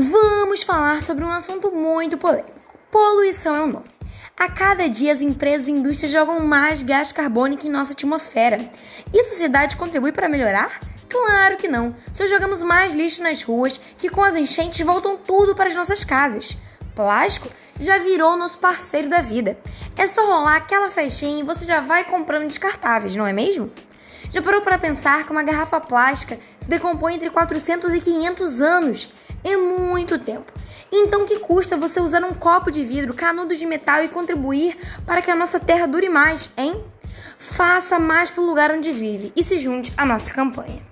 Vamos falar sobre um assunto muito polêmico. Poluição é o nome. A cada dia as empresas e indústrias jogam mais gás carbônico em nossa atmosfera. E a sociedade contribui para melhorar? Claro que não. Só jogamos mais lixo nas ruas que com as enchentes voltam tudo para as nossas casas. Plástico já virou nosso parceiro da vida. É só rolar aquela festinha e você já vai comprando descartáveis, não é mesmo? Já parou para pensar que uma garrafa plástica se decompõe entre 400 e 500 anos? É muito tempo. Então, que custa você usar um copo de vidro, canudo de metal e contribuir para que a nossa terra dure mais, hein? Faça mais pelo lugar onde vive e se junte à nossa campanha.